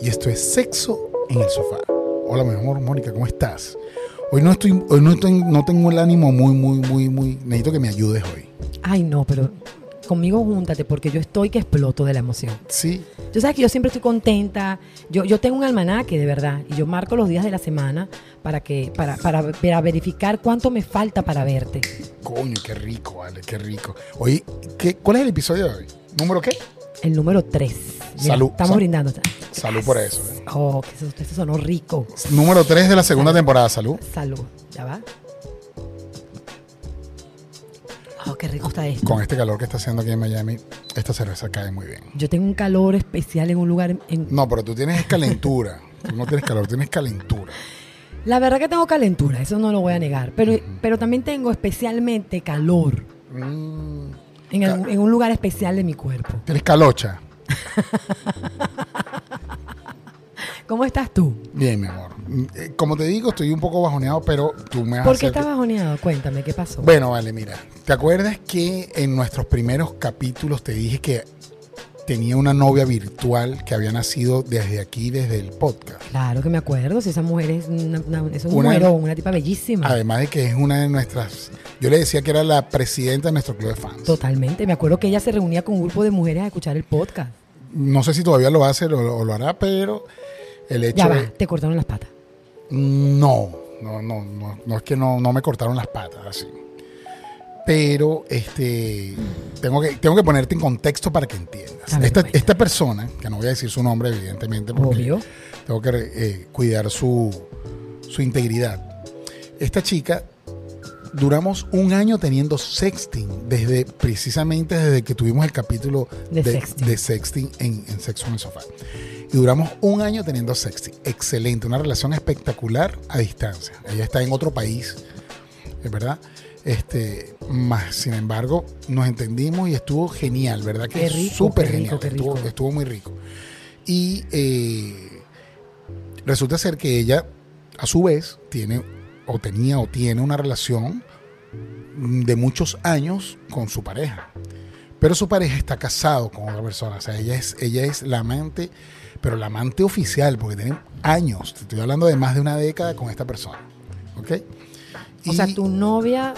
y esto es Sexo en el Sofá. Hola, mi amor, Mónica, ¿cómo estás? Hoy no estoy, hoy no estoy, no tengo el ánimo muy, muy, muy, muy. Necesito que me ayudes hoy. Ay, no, pero conmigo júntate porque yo estoy que exploto de la emoción. Sí. Tú sabes que yo siempre estoy contenta. Yo, yo tengo un almanaque de verdad y yo marco los días de la semana para que para, para, para verificar cuánto me falta para verte. Coño, qué rico, vale, qué rico. Oye, ¿qué, ¿cuál es el episodio de hoy? ¿Número qué? El número 3. Salud. Estamos Sal- brindando. Salud por eso. ¿eh? Oh, que eso, eso sonó rico. Número 3 de la segunda Salud. temporada. Salud. Salud. ¿Ya va? Oh, qué rico está esto. Con este calor que está haciendo aquí en Miami, esta cerveza cae muy bien. Yo tengo un calor especial en un lugar. en- No, pero tú tienes calentura. Tú no tienes calor, tienes calentura. La verdad que tengo calentura, eso no lo voy a negar. Pero, pero también tengo especialmente calor Mm, en, en un lugar especial de mi cuerpo. tienes calocha. ¿Cómo estás tú? Bien, mi amor. Mm, eh, Como te digo, estoy un poco bajoneado, pero tú me vas a ¿Por qué estás bajoneado? Cuéntame, ¿qué pasó? Bueno, vale, mira. ¿Te acuerdas que en nuestros primeros capítulos te dije que tenía una novia virtual que había nacido desde aquí, desde el podcast? Claro que me acuerdo, si esa mujer es, una, una- es un Una- una tipa bellísima. Además de que es una de nuestras... Yo le decía que era la presidenta de nuestro club de fans. Totalmente, me acuerdo que ella se reunía con un grupo de mujeres a escuchar el podcast. No sé si todavía lo hace o, o lo hará, pero el hecho Ya va, de... te cortaron las patas. No, no, no, no, no es que no, no me cortaron las patas así. Pero este tengo que, tengo que ponerte en contexto para que entiendas. Ver, Esta, persona, que no voy a decir su nombre, evidentemente, porque Obvio. tengo que eh, cuidar su, su integridad. Esta chica, duramos un año teniendo sexting, desde precisamente desde que tuvimos el capítulo De de, sexting. de sexting en, en Sexo en el Sofá. Y duramos un año teniendo sexting. Excelente, una relación espectacular a distancia. Ella está en otro país, es verdad. Este, más, sin embargo, nos entendimos y estuvo genial, ¿verdad? Que súper rico, genial. qué Estuvo, rico. estuvo muy rico. Y eh, resulta ser que ella, a su vez, tiene o tenía o tiene una relación de muchos años con su pareja. Pero su pareja está casado con otra persona. O sea, ella es, ella es la amante, pero la amante oficial, porque tienen años. Te estoy hablando de más de una década con esta persona. ¿Ok? O sea, tu novia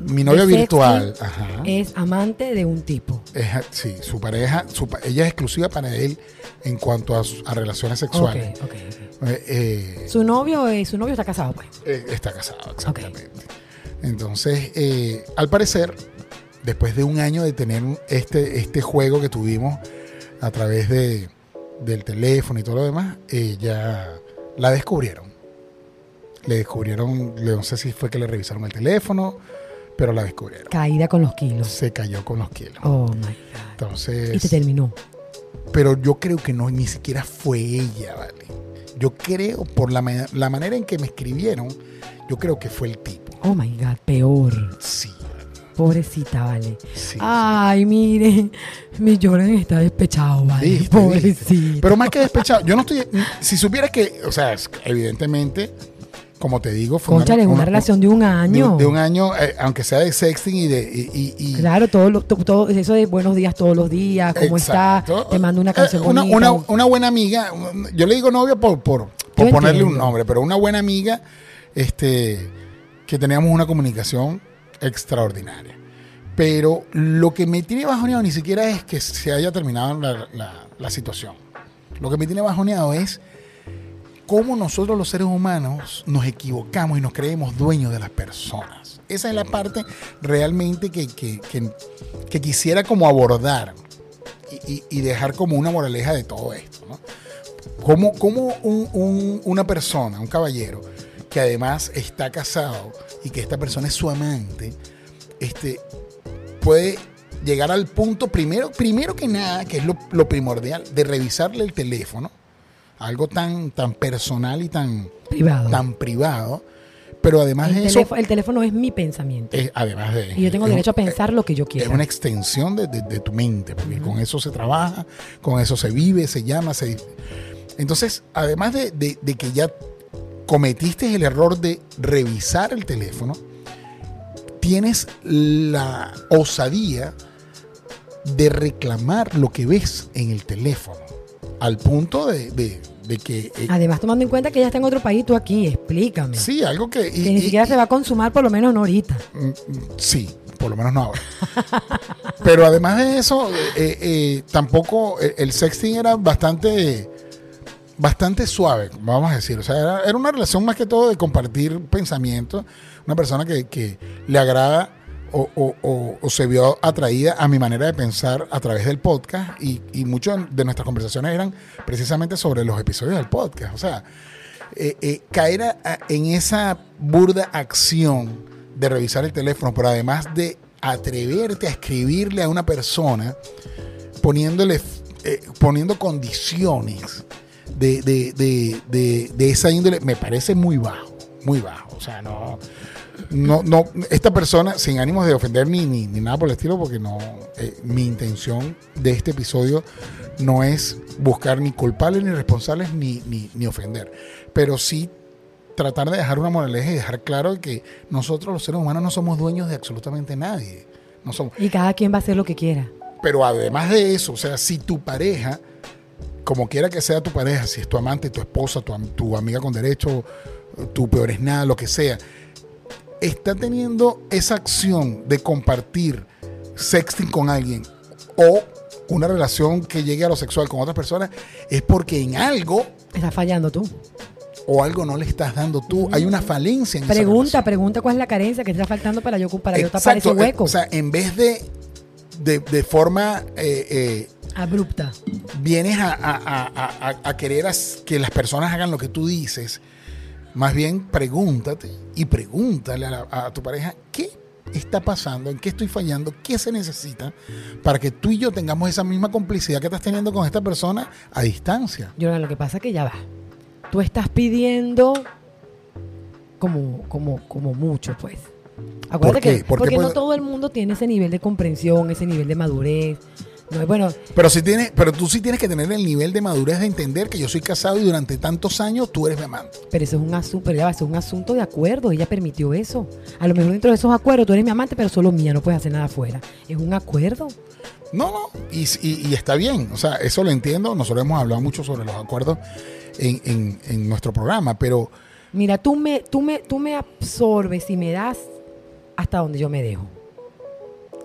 mi novia virtual, ajá, es amante de un tipo. es- sí, su pareja, su ella es exclusiva para él en cuanto a, relaciones sexuales. ok, ok. Eh, eh, Su novio, eh, su novio está casado, pues. Eh, está casado, exactamente. Entonces, al parecer, después de un año de tener este, este juego que tuvimos a través de, del teléfono y todo lo demás, eh, ya la descubrieron. Le descubrieron, no sé si fue que le revisaron el teléfono, pero la descubrieron. Caída con los kilos. Se cayó con los kilos. Oh my God. Entonces, Y te terminó. pero yo creo que no, ni siquiera fue ella, ¿vale? Yo creo, por la, la manera en que me escribieron, yo creo que fue el tipo. Oh my God, peor. Sí, Pobrecita, vale. sí. Ay, mire, mi Jordan está despechado, vale. ¿Viste? Pobrecito. Pero más que despechado, yo no estoy. Si supieras que, o sea, evidentemente, como te digo, fue Conchale, es una, relación de un año. de un año, eh, aunque sea de sexting y de. Y, y- y- Claro, todo, lo- to- todo eso de buenos días todos los días, cómo Exacto. está, te mando una canción Eh, una, bonita. una- una buena amiga, yo le digo novia por, por, ponerle un nombre, pero una buena amiga, este, que teníamos una comunicación extraordinaria. Pero lo que me tiene bajoneado ni siquiera es que se haya terminado la, la- la situación. Lo que me tiene bajoneado es cómo nosotros los seres humanos nos equivocamos y nos creemos dueños de las personas. Esa es la parte realmente que, que- que- que quisiera como abordar y, y- y dejar como una moraleja de todo esto. ¿no? Cómo, cómo un- un- una persona, un caballero, que además está casado y que esta persona es su amante, este, puede llegar al punto, primero, primero que nada, que es lo, lo primordial, de revisarle el teléfono, algo tan, tan personal y tan, privado. tan privado, pero además el, de eso, teléfono, el teléfono es mi pensamiento. es- además de... y yo tengo es derecho a pensar lo que yo es quiera. una extensión de, de- de tu mente, porque con eso se trabaja, con eso se vive, se llama, se... Entonces, además de, de- de que ya cometiste el error de revisar el teléfono, tienes la osadía de reclamar lo que ves en el teléfono. al punto de, de- de que... eh, Además, tomando en cuenta que ella está en otro país, tú aquí, explícame. sí, algo que... y- que ni y- siquiera se va a consumar, por lo menos no ahorita. Mm, Sí, por lo menos no ahora. Pero además de eso, eh, eh, tampoco el sexting era bastante bastante suave, vamos a decir. O sea, era, era una relación más que todo de compartir pensamientos. Una persona que, que le agrada o, o- o- se vio atraída a mi manera de pensar a través del podcast y, y muchas de nuestras conversaciones eran precisamente sobre los episodios del podcast. O sea, eh, eh, caer en esa burda acción de revisar el teléfono, pero además de atreverte a escribirle a una persona poniéndole, eh, poniendo condiciones de, de- de- de- de esa índole, me parece muy bajo, muy bajo. O sea, no, no, no, esta persona, sin ánimos de ofender ni, ni, ni nada por el estilo, porque no, eh, mi intención de este episodio no es buscar ni culpables ni responsables ni, ni, ni ofender, pero sí tratar de dejar una moraleja y dejar claro que nosotros los seres humanos no somos dueños de absolutamente nadie. No somos, Y cada quien va a hacer lo que quiera. pero además de eso, o sea, si tu pareja, como quiera que sea tu pareja, si es tu amante, tu esposa, tu, tu amiga con derecho, tu peor es nada, lo que sea, está teniendo esa acción de compartir sexting con alguien o una relación que llegue a lo sexual con otras personas, es porque en algo Estás fallando tú. o algo no le estás dando tú. Hay una falencia en Pregunta, pregunta cuál es la carencia que te está faltando para yo, para yo tapar ese Exacto, eh, hueco. O sea, en vez de, de, de forma eh, eh, Abrupta. vienes a, a- querer que las personas hagan lo que tú dices, más bien pregúntate y pregúntale a, la- a tu pareja qué está pasando, en qué estoy fallando, qué se necesita para que tú y yo tengamos esa misma complicidad que estás teniendo con esta persona a distancia. Yo lo que pasa es que ya va. Tú estás pidiendo como, como, como mucho, pues. Acuérdate qué? que ¿Por qué porque no puede- todo el mundo tiene ese nivel de comprensión, ese nivel de madurez. No, bueno, Pero, si tienes, pero tú sí tienes que tener el nivel de madurez de entender que yo soy casado y durante tantos años tú eres mi amante. pero eso es un asunto, pero ya va, eso es un asunto de acuerdo. Ella permitió eso. A lo mejor dentro de esos acuerdos tú eres mi amante, pero solo mía, no puedes hacer nada afuera. Es un acuerdo. No, no, y, y- y está bien, o sea, eso lo entiendo, nosotros hemos hablado mucho sobre los acuerdos en, en- en nuestro programa, pero Mira, tú me, tú me, tú me absorbes y me das hasta donde yo me dejo.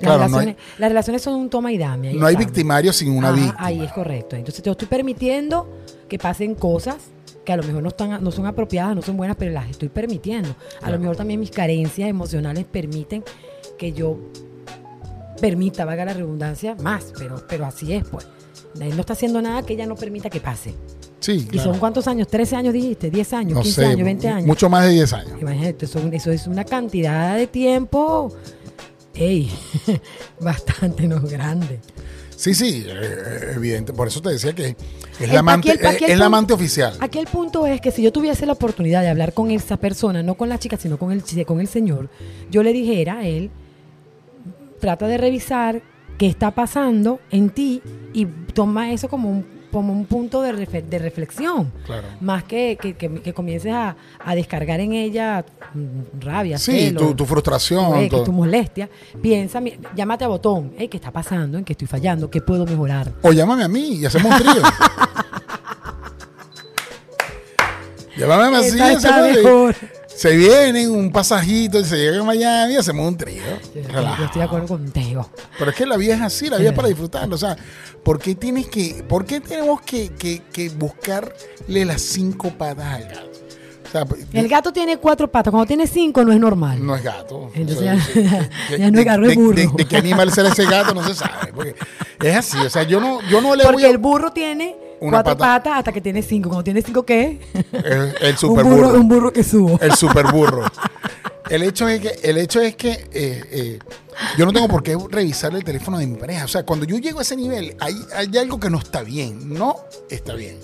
Las, Claro, no relaciones, las relaciones son un toma y dame. ahí no hay estamos. victimario sin una Ajá, víctima. Ahí es correcto. Entonces te estoy permitiendo que pasen cosas que a lo mejor no, están, no son apropiadas, no son buenas, pero las estoy permitiendo. A Claro. lo mejor también mis carencias emocionales permiten que yo permita, valga la redundancia, más, pero, pero así es, pues. Él no está haciendo nada que ella no permita que pase. Sí, ¿Y claro. son cuántos años? ¿13 años dijiste? ¿10 años? no ¿15 sé, años? ¿20 años? mucho más de 10 años. Imagínate, eso, eso es una cantidad de tiempo, ey, bastante, no grande. Sí, sí, eh, evidente, por eso te decía que es El- la amante, aquí el- aquí eh, el es la punto- amante oficial. Aquí el punto es que si yo tuviese la oportunidad de hablar con esa persona, no con la chica, sino con el, con el señor, yo le dijera a él, trata de revisar qué está pasando en ti y toma eso como un, como un punto de, refe- de reflexión. Claro. Más que, que, que- que comiences a, a descargar en ella mm, rabia, Sí, tu, tu frustración. eh, tu molestia. Piensa, llámate a botón. Hey, ¿Qué está pasando? ¿En qué estoy fallando? ¿Qué puedo mejorar? O llámame a mí y hacemos un trío. llámame hacemos un trío. mejor. Se vienen un pasajito y se llega a Miami y hacemos un trío. Yo estoy de acuerdo contigo. Pero es que la vida es así, la vida es para disfrutarlo. O sea, ¿por qué tienes que, por qué tenemos que, que- que buscarle las cinco patas al gato? O sea, El gato tiene cuatro patas, cuando tiene cinco no es normal. no es gato. Entonces O sea, ya- no es gato, es burro. De, de qué animal será ese gato no se sabe. Porque es así. O sea, yo no, yo no le voy Porque a. el burro tiene Una cuatro pata. patas hasta que tiene cinco. Cuando tiene cinco, ¿qué? El, el un, super burro, burro. un burro que subo. El super burro. El hecho es que, el hecho es que eh, eh, yo no tengo por qué revisar el teléfono de mi pareja. O sea, cuando yo llego a ese nivel, hay, hay algo que no está bien. No está bien.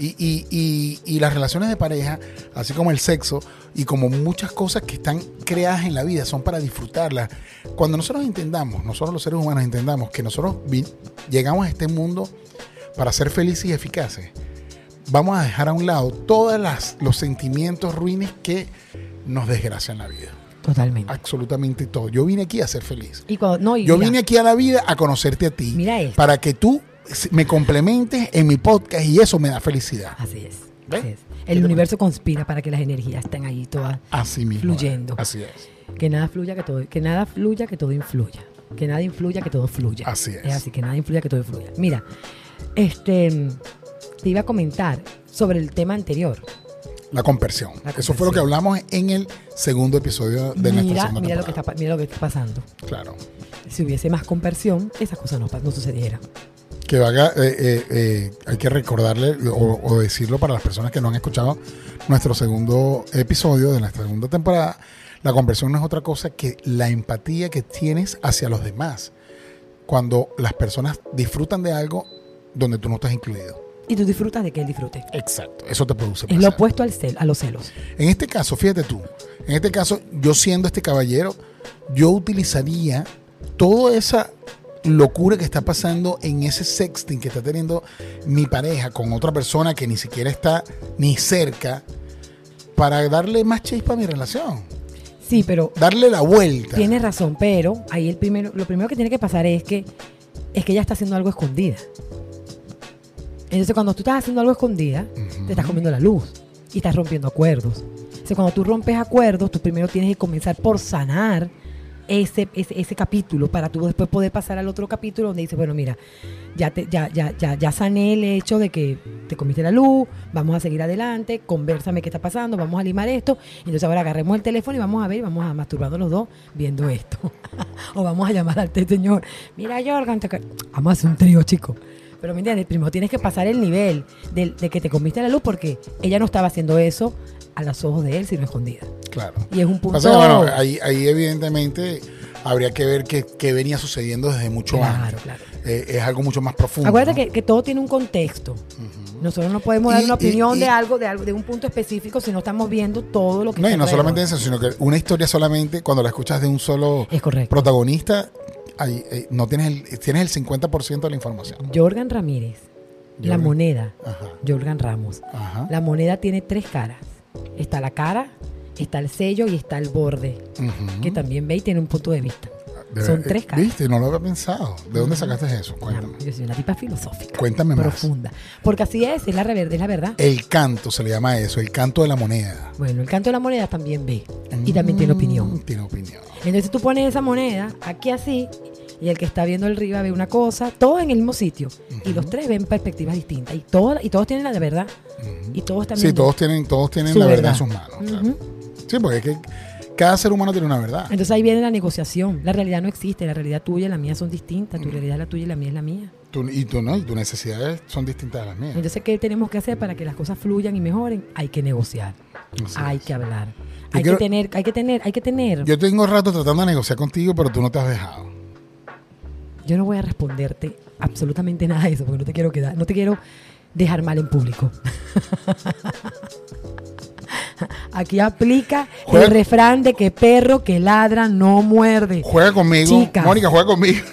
Y, y- y- y las relaciones de pareja, así como el sexo y como muchas cosas que están creadas en la vida, son para disfrutarlas. Cuando nosotros entendamos, nosotros los seres humanos entendamos que nosotros llegamos a este mundo para ser felices y eficaces, vamos a dejar a un lado todos los sentimientos ruines que nos desgracian la vida. Totalmente. Absolutamente todo. Yo vine aquí a ser feliz. Y cuando, no, y Yo mira, vine aquí a la vida a conocerte a ti. Mira esto. Para que tú me complementes en mi podcast y eso me da felicidad. Así es. Así es. El universo conspira para que las energías estén ahí todas Así mismo. Fluyendo. Así es. Que nada fluya, que todo, que nada fluya, que todo influya. Que nada influya, que todo fluya. Así es. Es así, que nada influya, que todo influya. Mira, este te iba a comentar sobre el tema anterior. La conversión. La Eso fue lo que hablamos en el segundo episodio de nuestra Mira, segunda mira lo, que temporada. está, mira lo que está pasando. Claro. Si hubiese más conversión, esa cosa no, no sucediera. Que haga, eh, eh, eh, hay que recordarle o, o decirlo para las personas que no han escuchado nuestro segundo episodio de nuestra segunda temporada. La conversión no es otra cosa que la empatía que tienes hacia los demás. Cuando las personas disfrutan de algo donde tú no estás incluido. Y tú disfrutas de que él disfrute. Exacto. Eso te produce Es lo placer. opuesto al cel, a los celos. En este caso, fíjate tú, en este caso, yo siendo este caballero, yo utilizaría toda esa locura que está pasando en ese sexting que está teniendo mi pareja con otra persona que ni siquiera está ni cerca para darle más chispa a mi relación, Sí, pero darle la vuelta. tienes razón, pero ahí el primero, lo primero que tiene que pasar es que es que ella está haciendo algo escondida. Entonces, cuando tú estás haciendo algo escondida, te estás comiendo la luz y estás rompiendo acuerdos. Entonces, cuando tú rompes acuerdos, tú primero tienes que comenzar por sanar ese, ese, ese capítulo para tú después poder pasar al otro capítulo donde dices, bueno, mira, ya, te, ya, ya, ya, ya sané el hecho de que te comiste la luz, vamos a seguir adelante, conversame qué está pasando, vamos a limar esto. Entonces ahora agarremos el teléfono y vamos a ver, vamos a masturbarnos los dos viendo esto. o vamos a llamar al señor, mira Jorgan, vamos a hacer un trío, chico. Pero me entiendes, primero tienes que pasar el nivel del- de, que te comiste la luz porque ella no estaba haciendo eso a los ojos de él, sino escondida. Claro. Y es un punto... Que, bueno, ahí, ahí evidentemente habría que ver qué, qué venía sucediendo desde mucho Claro, antes. claro. Eh, es algo mucho más profundo. Acuérdate ¿no? que, que todo tiene un contexto. Nosotros no podemos dar una opinión y- de algo, de algo, de un punto específico si no estamos viendo todo lo que No, y no alrededor. solamente eso, sino que una historia solamente, cuando la escuchas de un solo Es correcto. protagonista, ahí, eh, no tienes el, tienes el 50% de la información. Jorgan Ramírez, la moneda, Ajá. Jorgan Ramos. Ajá. La moneda tiene tres caras. Está la cara, está el sello y está el borde, que también ve y tiene un punto de vista. Son eh, tres caras. Viste, no lo había pensado. ¿De dónde sacaste eso? Cuéntame. Yo soy una tipa filosófica, Cuéntame más. profunda. Porque así es, es la, es la verdad. El canto se le llama eso, el canto de la moneda. Bueno, el canto de la moneda también ve y también tiene Mm, opinión. Tiene opinión. Entonces tú pones esa moneda aquí así y el que está viendo el arriba ve una cosa, todos en el mismo sitio y los tres ven perspectivas distintas y todos y todos tienen la verdad y todos están Sí, todos tienen, todos tienen la verdad en sus manos. claro. Sí, porque es que cada ser humano tiene una verdad. Entonces ahí viene la negociación. La realidad no existe, la realidad tuya y la mía son distintas, tu realidad es la tuya y la mía es la mía. Tú- y tú no, y tus necesidades son distintas a las mías. Entonces, ¿qué tenemos que hacer para que las cosas fluyan y mejoren? Hay que negociar, Así hay es. que hablar, Yo hay quiero- que tener, hay que tener, hay que tener. Yo, Yo tengo rato tratando de negociar contigo, pero tú no te has dejado. no voy a responderte absolutamente nada de eso porque no te quiero quedar, no te quiero dejar mal en público. Aquí aplica Juega- el refrán de que perro que ladra no muerde. Juega conmigo. Mónica, juega conmigo.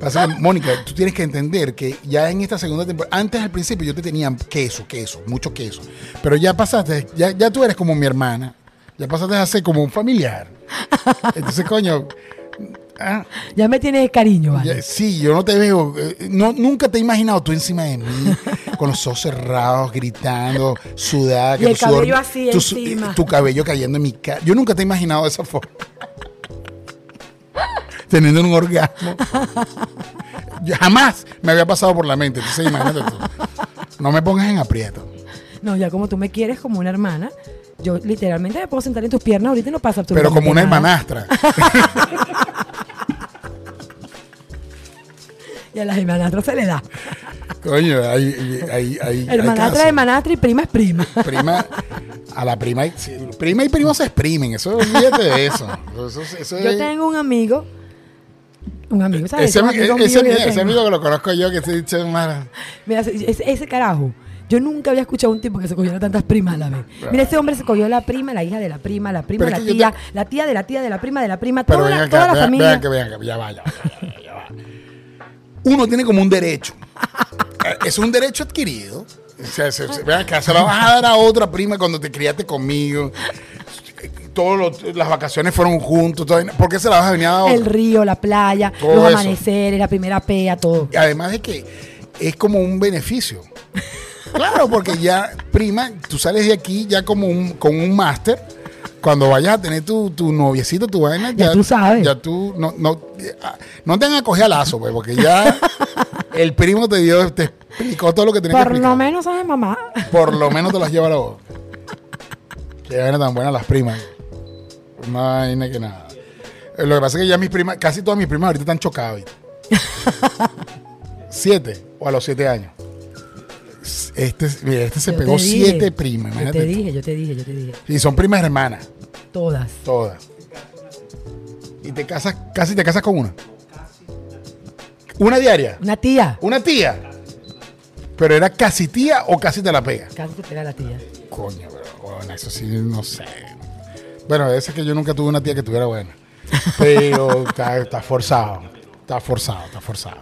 Pasa Mónica, tú tienes que entender que ya en esta segunda temporada, antes al principio yo te tenía queso, queso, mucho queso, pero ya pasaste, ya, ya tú eres como mi hermana, ya pasaste a ser como un familiar. Entonces, coño, ah, Ya me tienes cariño, sí, yo no te veo, eh, no, nunca te he imaginado tú encima de mí, con los ojos cerrados, gritando, sudada, Y que el tu sudor- cabello así tu, encima. tu cabello cayendo en mi cara. Yo nunca te he imaginado de esa forma. Teniendo un orgasmo. Yo jamás me había pasado por la mente. Entonces, imagínate tú. No me pongas en aprieto. No, ya como tú me quieres como una hermana, yo literalmente me puedo sentar en tus piernas ahorita y no pasa Pero absolutamente como una nada. hermanastra. Y a las hermanastras se le da. Coño, hay, hay, hay, hay Hermanastra es hermanastra y prima es prima. Prima, a la prima, y- sí, prima y primo se exprimen. Eso, olvídate de eso. Eso, eso Yo es- tengo un amigo, un amigo, ¿sabes? ese, amigo ese, que ese amigo que lo conozco yo, que se dice. Mira, ese, ese carajo. Yo nunca había escuchado a un tipo que se cogiera tantas primas a la vez. Mira, ese hombre se cogió la prima, la hija de la prima, la prima, Pero la tía, te- la tía de la tía de la prima de la prima, Pero toda, la, acá, toda la vean- familia. vean que vean que ya va, ya Uno tiene como un derecho. Eh, Es un derecho adquirido. O sea, se, se- vean acá, se lo vas a dar a otra prima cuando te criaste conmigo. todas las vacaciones fueron juntos. todo- ¿Por qué se la vas a venir a dar El río, la playa, Todo los eso. amaneceres, la primera pea, todo. Y Además de que es como un beneficio. Claro, porque ya, prima, tú sales de aquí ya como un, con un máster. Cuando vayas a tener tu, tu noviecito, tu vaina, Ya tú sabes. Ya tú, no, no, no te van a coger a lazo, pues, porque ya el primo te dio, te explicó todo lo que tenía que Por explicar. lo menos, ¿sabes, mamá? Por lo menos te las lleva a la voz. Qué vaina tan buenas las primas. Una vaina que nada. Lo que pasa es que ya mis primas, casi todas mis primas ahorita están chocadas. ¿viste? siete, o a los siete años. Este, mira, este se Yo pegó siete primas, Yo te dije, yo te dije, yo te dije. Y son primas hermanas, Todas. todas. Y te casas, casi te casas con una. Una diaria. Una tía. Una tía. Pero era casi tía o casi te la pega. Casi te pega la tía. Coño, pero bueno, eso sí, no sé. Bueno, ese es que yo nunca tuve una tía que tuviera buena. Pero está, está forzado. Está forzado, está forzado.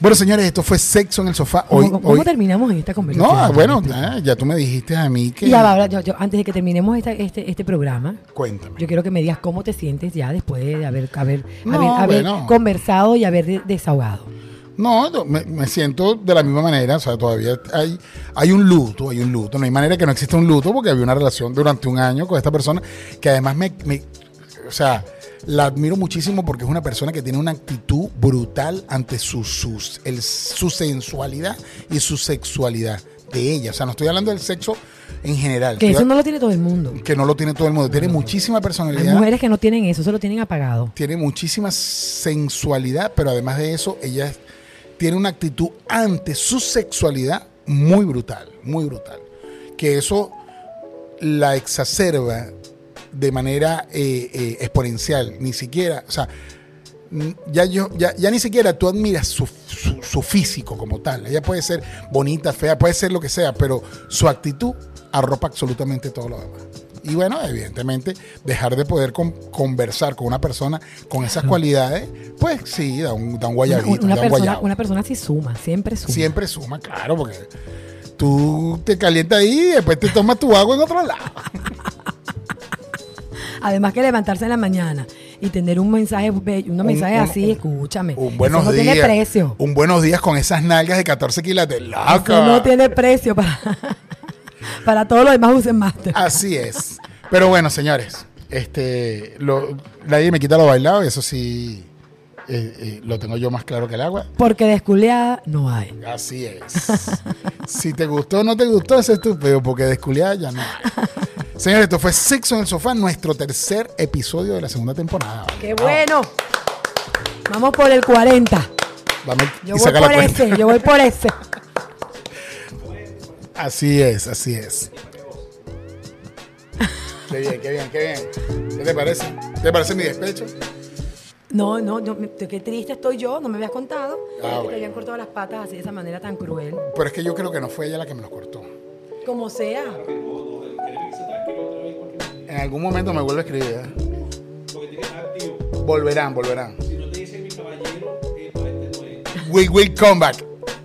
Bueno, señores, esto fue Sexo en el Sofá. Hoy, ¿Cómo, cómo hoy- terminamos en esta conversación? No, bueno, ya tú me dijiste a mí que... Ya va, yo- yo- antes de que terminemos esta- este, este programa, Cuéntame. yo quiero que me digas cómo te sientes ya después de haber, haber, No, haber, haber bueno. conversado y haber de- desahogado. No, no, me, me siento de la misma manera, o sea, todavía hay, hay un luto, hay un luto, no hay manera que no exista un luto porque había una relación durante un año con esta persona que además me, me- o sea, la admiro muchísimo porque es una persona que tiene una actitud brutal ante su, sus- el- su sensualidad y su sexualidad de ella, o sea, no estoy hablando del sexo en general, Que eso no lo tiene todo el mundo. que no lo tiene todo el mundo, tiene muchísima Hay personalidad mujeres que no tienen eso, eso lo tienen apagado. tiene muchísima sensualidad, pero además de eso, ella tiene una actitud ante su sexualidad muy brutal, muy brutal. Que eso la exacerba de manera eh, eh, exponencial, ni siquiera, o sea, ya, yo, ya, ya ni siquiera tú admiras su, su- su físico como tal. Ella puede ser bonita, fea, puede ser lo que sea, pero su actitud arropa absolutamente todo lo demás. Y bueno, evidentemente, dejar de poder con- conversar con una persona con esas cualidades, pues sí, da un, da un guayabito, una da un persona, una persona sí suma, siempre suma. Siempre suma, claro, porque tú te calientas ahí y después te tomas tu agua en otro lado. Además que levantarse en la mañana y tener un mensaje, bello, unos Un- mensajes un- así, un- escúchame. Un buenos eso no días. tiene precio. Un buenos días con esas nalgas de 14 kilos de laca. Eso no tiene precio para, para todos los demás usen master. Así es. Pero bueno, señores, este, lo- nadie me quita lo bailado, eso sí eh, eh, lo tengo yo más claro que el agua. Porque desculeada no hay. Así es. si te gustó o no te gustó, es peo, porque desculiada ya no hay. Señores, esto fue Sexo en el Sofá, nuestro tercer episodio de la segunda temporada. ¡Qué bueno! Vamos por el 40. Dame Yo voy por ese, yo voy por ese. Así es, así es. Qué bien, qué bien, qué bien. ¿Qué te parece? ¿Te parece mi despecho? No, no, qué triste estoy yo, no me habías contado. Ah, que te bueno. habían cortado las patas así de esa manera tan cruel. Pero es que yo creo que no fue ella la que me los cortó. Como sea. En algún momento me vuelve a escribir. ¿eh? Volverán, volverán. Si no te dicen mi caballero, esto este no es. We will come back.